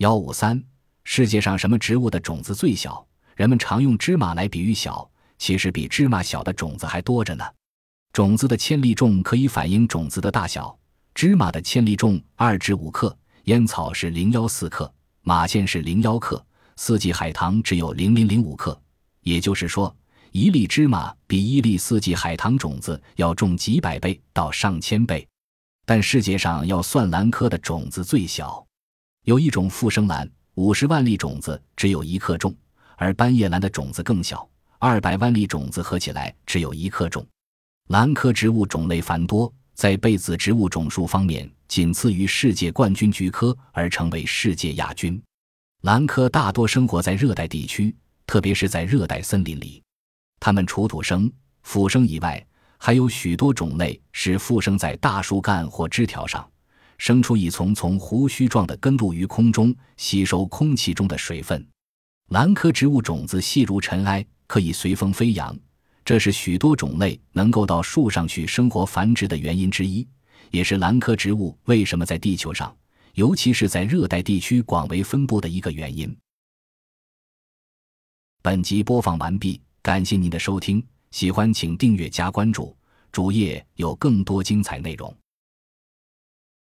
幺五三，世界上什么植物的种子最小？人们常用芝麻来比喻小，其实比芝麻小的种子还多着呢。种子的千粒重可以反映种子的大小。芝麻的千粒重二至五克，烟草是零幺四克，马线是零幺克，四季海棠只有零零零五克。也就是说，一粒芝麻比一粒四季海棠种子要重几百倍到上千倍。但世界上要算兰科的种子最小，有一种复生兰，五十万粒种子只有一克重，而斑叶兰的种子更小，二百万粒种子合起来只有一克重。兰科植物种类繁多。在被子植物种数方面，仅次于世界冠军菊科，而成为世界亚军。兰科大多生活在热带地区，特别是在热带森林里。它们除土生、腐生以外，还有许多种类是附生在大树干或枝条上，生出一丛丛胡须状的根部于空中，吸收空气中的水分。兰科植物种子细如尘埃，可以随风飞扬。这是许多种类能够到树上去生活繁殖的原因之一，也是兰科植物为什么在地球上，尤其是在热带地区广为分布的一个原因。本集播放完毕，感谢您的收听，喜欢请订阅加关注，主页有更多精彩内容。